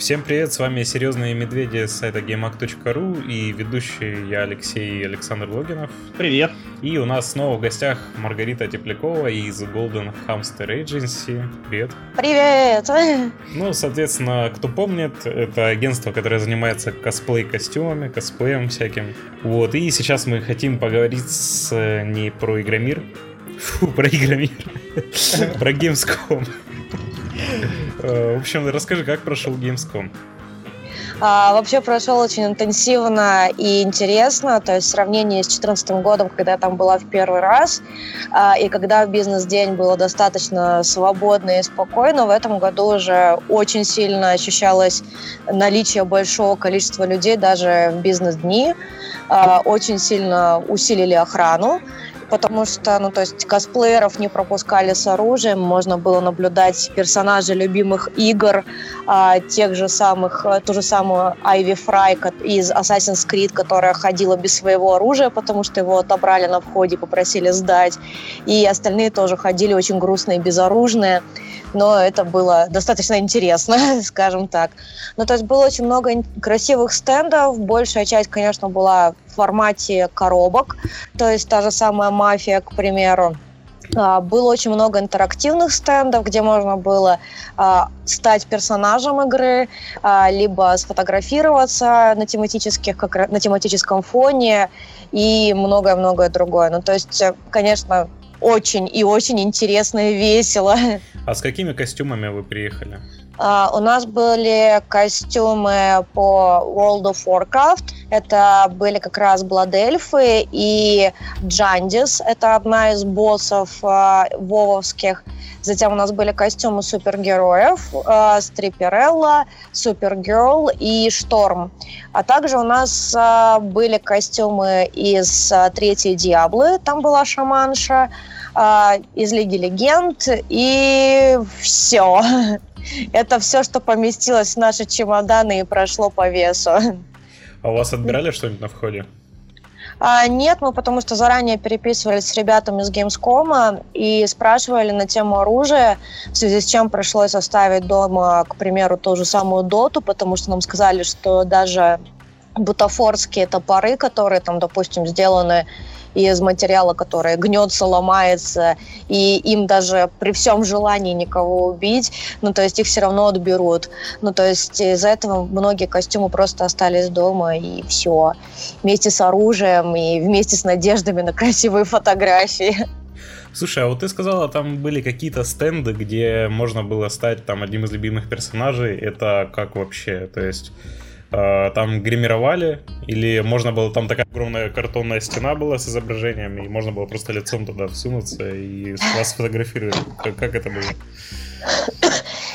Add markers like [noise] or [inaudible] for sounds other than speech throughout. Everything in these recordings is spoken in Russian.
Всем привет, с вами Серьезные Медведи с сайта GameHack.ru и ведущий я Алексей Александр Логинов. Привет. И у нас снова в гостях Маргарита Теплякова из Golden Hamster Agency. Привет. Привет. [laughs] Ну, соответственно, кто помнит, это агентство, которое занимается косплей-костюмами, косплеем всяким. Вот, и сейчас мы хотим поговорить с, не про Игромир, [laughs] фу, про Игромир, [laughs] про Gamescom. Э, в общем, расскажи, как прошел Gamescom? А, вообще прошел очень интенсивно и интересно, то есть в сравнении с 2014 годом, когда я там была в первый раз, а, и когда в бизнес-день было достаточно свободно и спокойно, в этом году уже очень сильно ощущалось наличие большого количества людей даже в бизнес-дни. А, очень сильно усилили охрану, потому что, ну, то есть косплееров не пропускали с оружием, можно было наблюдать персонажей любимых игр, а, тех же самых, э, ту же самую Айви Фрай из Assassin's Creed, которая ходила без своего оружия, потому что его отобрали на входе, попросили сдать, и остальные тоже ходили очень грустные, безоружные но это было достаточно интересно, [laughs] скажем так. Ну, то есть было очень много красивых стендов, большая часть, конечно, была в формате коробок, то есть та же самая «Мафия», к примеру, а, было очень много интерактивных стендов, где можно было а, стать персонажем игры, а, либо сфотографироваться на, тематических, как, на тематическом фоне и многое-многое другое. Ну, то есть, конечно, очень и очень интересно и весело. А с какими костюмами вы приехали? Uh, у нас были костюмы по World of Warcraft. Это были как раз Бладельфы и Джандис. Это одна из боссов uh, вововских. Затем у нас были костюмы супергероев. Uh, Стриперелла, Супергерл и Шторм. А также у нас uh, были костюмы из uh, Третьей Диаблы. Там была шаманша. Uh, из Лиги Легенд. И все. [laughs] Это все, что поместилось в наши чемоданы и прошло по весу. [laughs] А у вас отбирали что-нибудь на входе? А, нет, мы потому что заранее переписывались с ребятами из Gamescom и спрашивали на тему оружия, в связи с чем пришлось оставить дома, к примеру, ту же самую доту, потому что нам сказали, что даже бутафорские топоры, которые там, допустим, сделаны из материала, который гнется, ломается, и им даже при всем желании никого убить, ну, то есть их все равно отберут. Ну, то есть из-за этого многие костюмы просто остались дома, и все. Вместе с оружием и вместе с надеждами на красивые фотографии. Слушай, а вот ты сказала, там были какие-то стенды, где можно было стать там одним из любимых персонажей. Это как вообще? То есть там гримировали, или можно было, там такая огромная картонная стена была с изображением, и можно было просто лицом туда всунуться и вас сфотографировали. Как, как это было?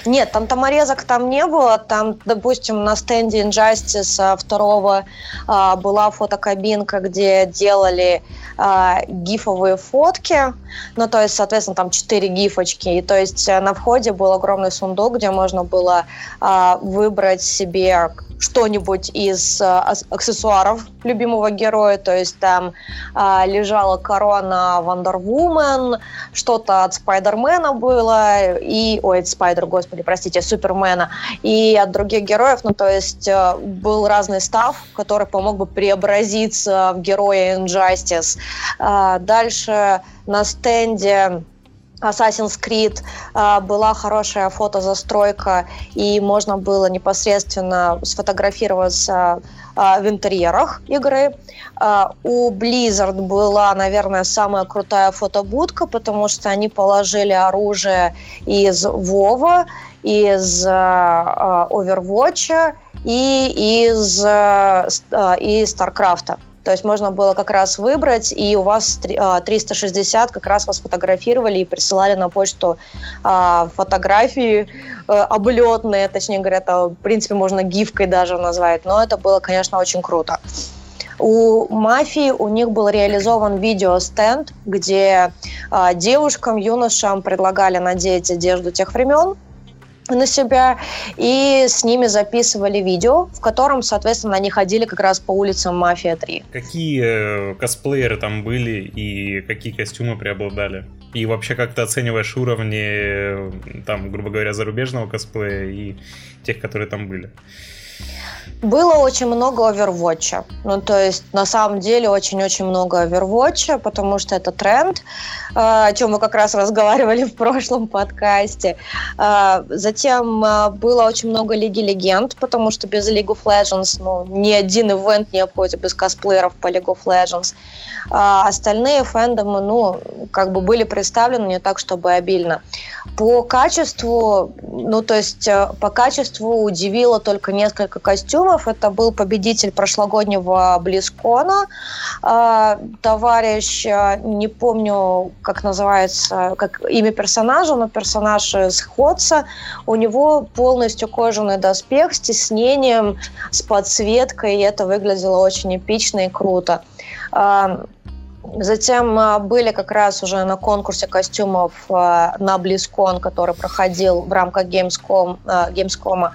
Нет, там томорезок там не было. Там, допустим, на стенде Injustice а, второго а, была фотокабинка, где делали а, гифовые фотки. Ну, то есть, соответственно, там четыре гифочки. И то есть на входе был огромный сундук, где можно было а, выбрать себе что-нибудь из э, аксессуаров любимого героя, то есть там э, лежала корона Вандервумен, что-то от Спайдермена было, и, ой, от Спайдер, господи, простите, Супермена, и от других героев, ну, то есть э, был разный став, который помог бы преобразиться в героя Injustice. Э, дальше на стенде Assassin's Creed а, была хорошая фотозастройка, и можно было непосредственно сфотографироваться а, в интерьерах игры. А, у Blizzard была, наверное, самая крутая фотобудка, потому что они положили оружие из Вова, из Overwatch и из, из StarCraft. То есть можно было как раз выбрать, и у вас 360 а, как раз вас фотографировали и присылали на почту а, фотографии э, облетные, точнее говоря, это, в принципе, можно гифкой даже назвать, но это было, конечно, очень круто. У мафии у них был реализован видеостенд, где э, девушкам, юношам предлагали надеть одежду тех времен, на себя, и с ними записывали видео, в котором, соответственно, они ходили как раз по улицам Мафия 3. Какие э, косплееры там были и какие костюмы преобладали? И вообще как ты оцениваешь уровни, э, там, грубо говоря, зарубежного косплея и тех, которые там были? Было очень много овервотча. Ну, то есть, на самом деле, очень-очень много овервотча, потому что это тренд, э, о чем мы как раз разговаривали в прошлом подкасте. Э, затем э, было очень много Лиги Легенд, потому что без League of Legends ну, ни один ивент не обходится без косплееров по League of Legends. Остальные фэндомы, ну, как бы были представлены не так, чтобы обильно. По качеству, ну, то есть, по качеству удивило только несколько костюмов, Ефремов. Это был победитель прошлогоднего Близкона. А, товарищ, а, не помню, как называется, как имя персонажа, но персонаж из Ходса. У него полностью кожаный доспех с тиснением, с подсветкой, и это выглядело очень эпично и круто. Затем а, были как раз уже на конкурсе костюмов а, на Близкон, который проходил в рамках Gamescom, а, Gamescom.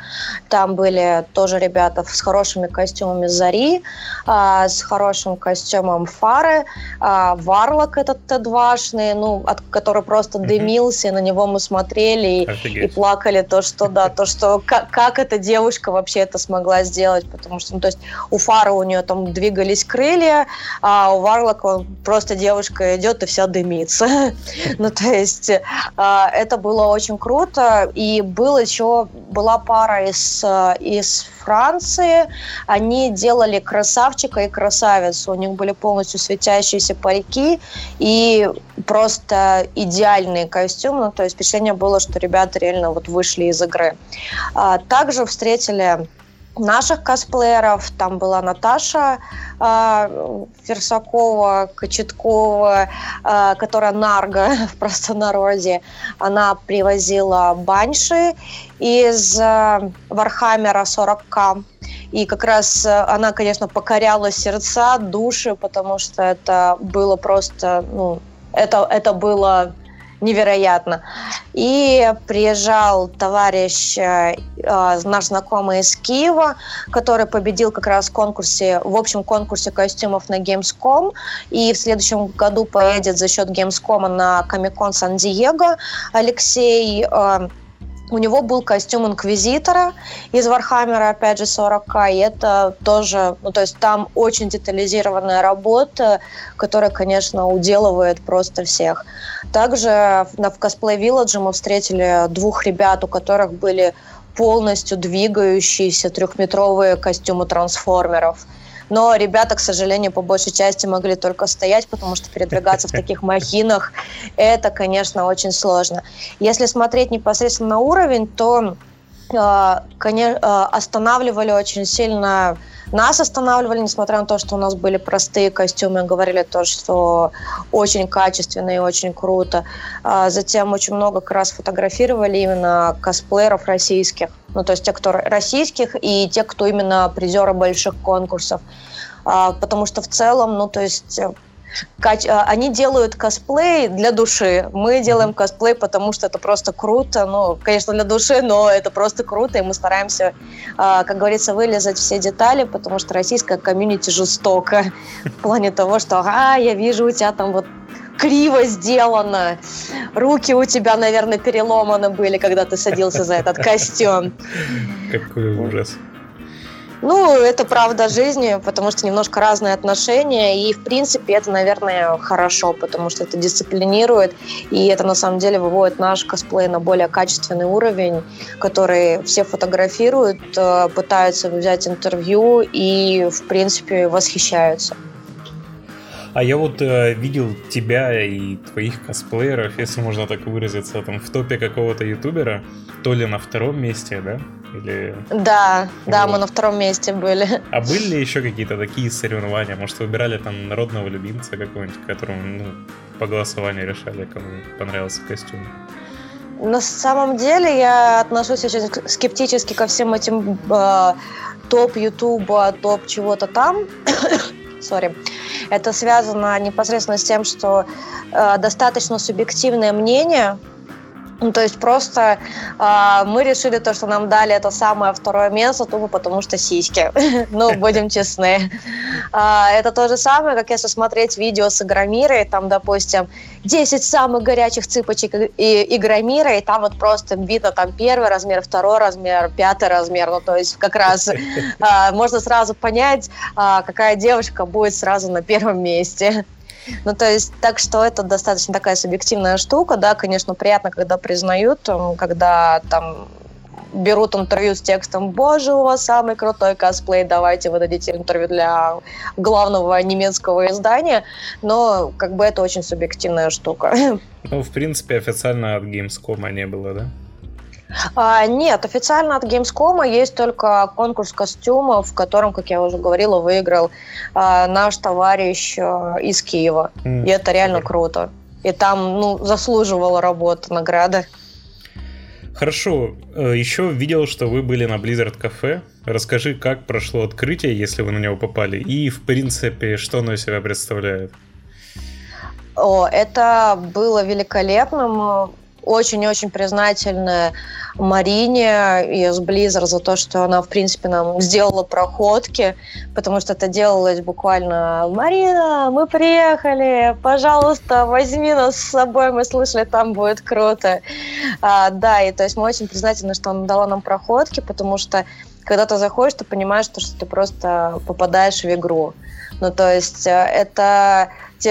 Там были тоже ребята с хорошими костюмами Зари, с хорошим костюмом Фары, Варлок этот Т2-шный, ну, от, который просто дымился, и на него мы смотрели и, и плакали, то, что, да, то, что как, как эта девушка вообще это смогла сделать, потому что, ну, то есть у Фары у нее там двигались крылья, а у Варлока он просто девушка идет и вся дымится. [laughs] ну, то есть а, это было очень круто. И был еще, была пара из, из Франции. Они делали красавчика и красавицу. У них были полностью светящиеся парики и просто идеальные костюмы. Ну, то есть впечатление было, что ребята реально вот вышли из игры. А, также встретили наших косплееров. Там была Наташа э, Ферсакова, Кочеткова, э, которая Нарга в [laughs] простонародье. Она привозила банши из э, Warhammer а 40к. И как раз она, конечно, покоряла сердца, души, потому что это было просто, ну, это, это было невероятно. И приезжал товарищ, э, э, наш знакомый из Киева, который победил как раз в конкурсе, в общем конкурсе костюмов на Gamescom, и в следующем году поедет за счет Gamescom на Comic-Con Сан-Диего. Алексей э, у него был костюм инквизитора из Warhammer а, опять же, 40к, и это тоже, ну, то есть там очень детализированная работа, которая, конечно, уделывает просто всех. Также в косплей Village мы встретили двух ребят, у которых были полностью двигающиеся трехметровые костюмы трансформеров – но ребята, к сожалению, по большей части могли только стоять, потому что передвигаться в таких махинах это, конечно, очень сложно. Если смотреть непосредственно на уровень, то конечно, а, останавливали очень сильно нас останавливали, несмотря на то, что у нас были простые костюмы, говорили то, что очень качественно и очень круто. А затем очень много как раз фотографировали именно косплееров российских, ну то есть те, кто российских и те, кто именно призеры больших конкурсов. Потому что в целом, ну то есть а, они делают косплей для души. Мы делаем косплей, потому что это просто круто. Ну, конечно, для души, но это просто круто, и мы стараемся, а, как говорится, вылезать все детали, потому что российская комьюнити жестоко [laughs] в плане того, что «А, я вижу, у тебя там вот криво сделано. Руки у тебя, наверное, переломаны были, когда ты садился за этот костюм. Какой ужас. Ну, это правда жизни, потому что немножко разные отношения, и, в принципе, это, наверное, хорошо, потому что это дисциплинирует, и это, на самом деле, выводит наш косплей на более качественный уровень, который все фотографируют, э, пытаются взять интервью и, в принципе, восхищаются. А я вот э, видел тебя и твоих косплееров, если можно так выразиться, там в топе какого-то ютубера, то ли на втором месте, да? Или... Да, вот. да, мы на втором месте были. А были ли еще какие-то такие соревнования? Может, выбирали там народного любимца какого-нибудь, которому ну, по голосованию решали, кому понравился костюм? На самом деле я отношусь очень скептически ко всем этим э, топ Ютуба, топ чего-то там. [coughs] Сори. Это связано непосредственно с тем, что э, достаточно субъективное мнение Ну, то есть просто э, мы решили то, что нам дали это самое второе место, тупо потому что сиськи. [laughs] ну, будем честны. Э, это то же самое, как если смотреть видео с Игромирой, там, допустим, 10 самых горячих цыпочек и Игромира, и там вот просто бито там первый размер, второй размер, пятый размер. Ну, то есть как раз э, [laughs] можно сразу понять, э, какая девушка будет сразу на первом месте. Ну, то есть, так что это достаточно такая субъективная штука, да, конечно, приятно, когда признают, когда там берут интервью с текстом «Боже, у вас самый крутой косплей, давайте вы дадите интервью для главного немецкого издания», но как бы это очень субъективная штука. Ну, в принципе, официально от Gamescom не было, да? А, нет, официально от Gamescom есть только конкурс костюмов, в котором, как я уже говорила, выиграл а, наш товарищ а, из Киева. Mm. И это реально круто. И там, ну, заслуживала работа, награда. Хорошо. Э, Еще видел, что вы были на Blizzard кафе. Расскажи, как прошло открытие, если вы на него попали, и, в принципе, что оно из себя представляет. О, это было великолепно очень-очень признательна Марине из Blizzard за то, что она, в принципе, нам сделала проходки, потому что это делалось буквально «Марина, мы приехали, пожалуйста, возьми нас с собой, мы слышали, там будет круто». А, да, и то есть мы очень признательны, что она дала нам проходки, потому что когда ты заходишь, ты понимаешь, что ты просто попадаешь в игру. Ну, то есть э, это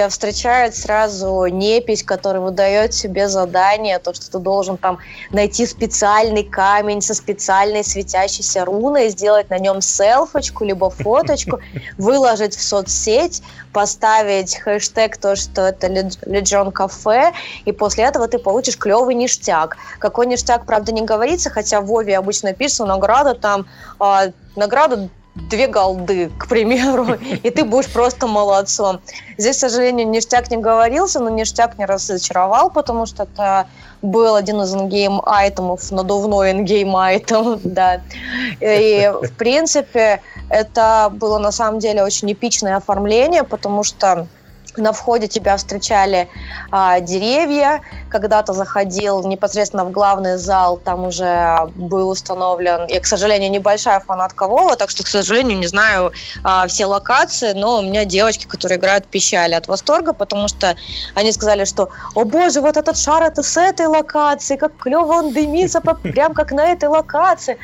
встречает сразу непись, который выдает тебе задание, то, что ты должен там найти специальный камень со специальной светящейся руной, сделать на нем селфочку, либо фоточку, [laughs] выложить в соцсеть, поставить хэштег то, что это Legion Cafe, и после этого ты получишь клевый ништяк. Какой ништяк, правда, не говорится, хотя в Вове обычно пишется награда там, э, награда две голды, к примеру, [laughs] и ты будешь просто молодцом. Здесь, к сожалению, ништяк не говорился, но ништяк не разочаровал, потому что это был один из in-game item ов, надувной in-game item, [laughs] да. И, в принципе, это было на самом деле очень эпичное оформление, потому что на входе тебя встречали а, деревья. Когда ты заходил непосредственно в главный зал, там уже был установлен, я, к сожалению, небольшая фанатка Вова, так что, к сожалению, не знаю а, все локации, но у меня девочки, которые играют, пищали от восторга, потому что они сказали, что, о боже, вот этот шар это с этой локации, как клево он дымится, прям как на этой локации.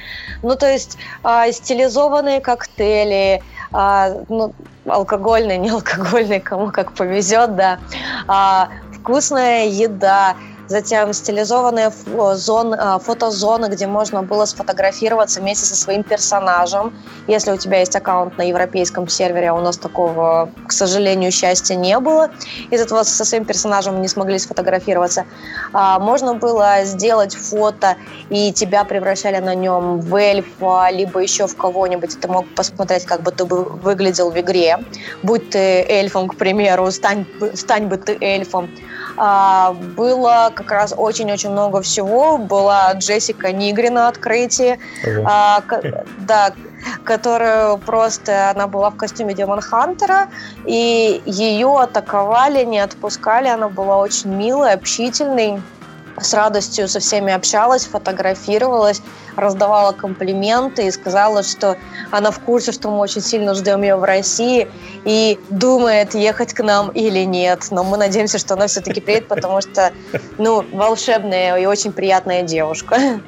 Ну, то есть а, стилизованные коктейли, а, ну, алкогольный, не алкогольный, кому как повезет, да, а, вкусная еда, затем стилизованные зон, а, фотозоны, где можно было сфотографироваться вместе со своим персонажем. Если у тебя есть аккаунт на европейском сервере, а у нас такого, к сожалению, счастья не было. Из этого со своим персонажем не смогли сфотографироваться. А, можно было сделать фото, и тебя превращали на нем в эльфа, либо еще в кого-нибудь. Ты мог посмотреть, как бы ты выглядел в игре. Будь ты эльфом, к примеру, стань, стань бы ты эльфом. А, было как раз очень-очень много всего. Была Джессика Нигри на открытии, а, да, которая просто, она была в костюме Демон Хантера, и ее атаковали, не отпускали, она была очень милой, общительной с радостью со всеми общалась, фотографировалась, раздавала комплименты и сказала, что она в курсе, что мы очень сильно ждем ее в России и думает, ехать к нам или нет. Но мы надеемся, что она все-таки приедет, потому что, ну, волшебная и очень приятная девушка.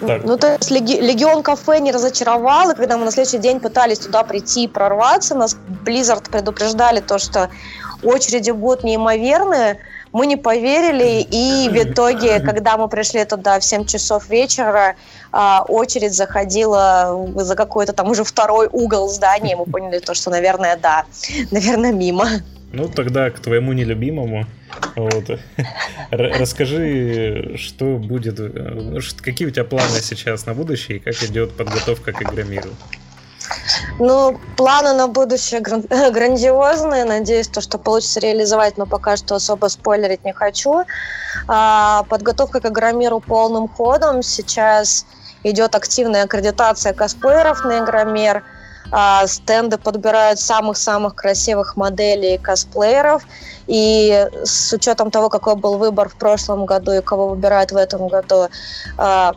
Так. Ну, то есть Леги- Легион кафе не разочаровал, и когда мы на следующий день пытались туда прийти и прорваться, нас Blizzard предупреждали то, что очереди будут неимоверные, мы не поверили, и в итоге, [laughs] когда мы пришли туда в 7 часов вечера, а, очередь заходила за какой-то там уже второй угол здания, мы поняли то, что, наверное, да, наверное, мимо. Ну, тогда к твоему нелюбимому. Вот. Расскажи, что будет, э, какие у тебя планы сейчас на будущее и как идет подготовка к Игромиру? Ну, планы на будущее гран- [laughs] грандиозные. Надеюсь, то, что получится реализовать, но пока что особо спойлерить не хочу. А, подготовка к Игромиру полным ходом. Сейчас идет активная аккредитация косплееров на Игромир. А, стенды подбирают самых-самых красивых моделей косплееров. И с учетом того, какой был выбор в прошлом году и кого выбирают в этом году, а,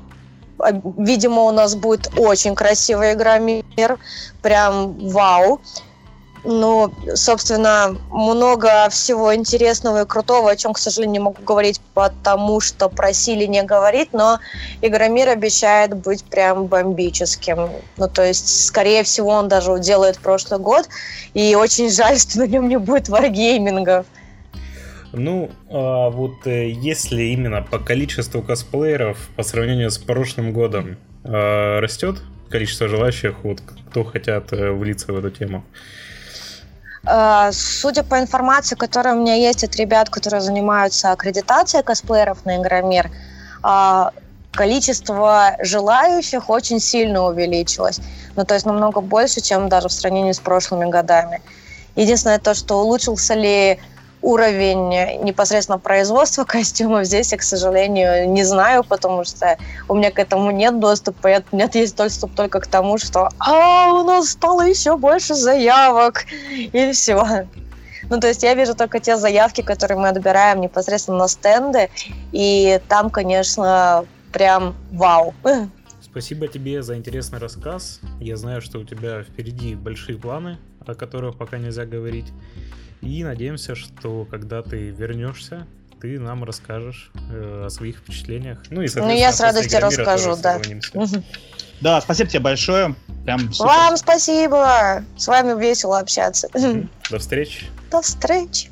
видимо, у нас будет очень красивая игра мир. Прям вау. Ну, собственно, много всего интересного и крутого, о чем, к сожалению, не могу говорить, потому что просили не говорить, но Игромир обещает быть прям бомбическим. Ну, то есть, скорее всего, он даже уделает прошлый год, и очень жаль, [laughs] что на нем не будет варгейминга. Ну, а вот э, если именно по количеству косплееров по сравнению с прошлым годом э, растет количество желающих, вот кто хотят э, влиться в эту тему? Э, судя по информации, которая у меня есть от ребят, которые занимаются аккредитацией косплееров на Игромир, э, количество желающих очень сильно увеличилось. Ну, то есть намного больше, чем даже в сравнении с прошлыми годами. Единственное то, что улучшился ли уровень непосредственно производства [laughs] костюмов здесь я, к сожалению, не знаю, потому что у меня к этому нет доступа. У меня есть доступ только к тому, что а, у нас стало еще больше заявок, [laughs] и все. Ну, то есть я вижу только те заявки, которые мы отбираем непосредственно на стенды, и там, конечно, прям вау. [laughs] Спасибо тебе за интересный рассказ. Я знаю, что у тебя впереди большие планы, о которых пока нельзя говорить. И надеемся, что когда ты вернешься, ты нам расскажешь э, о своих впечатлениях. Ну, и, ну я с радостью расскажу, да. Да, спасибо тебе большое. Прям супер. Вам спасибо. С вами весело общаться. До встречи. До встречи.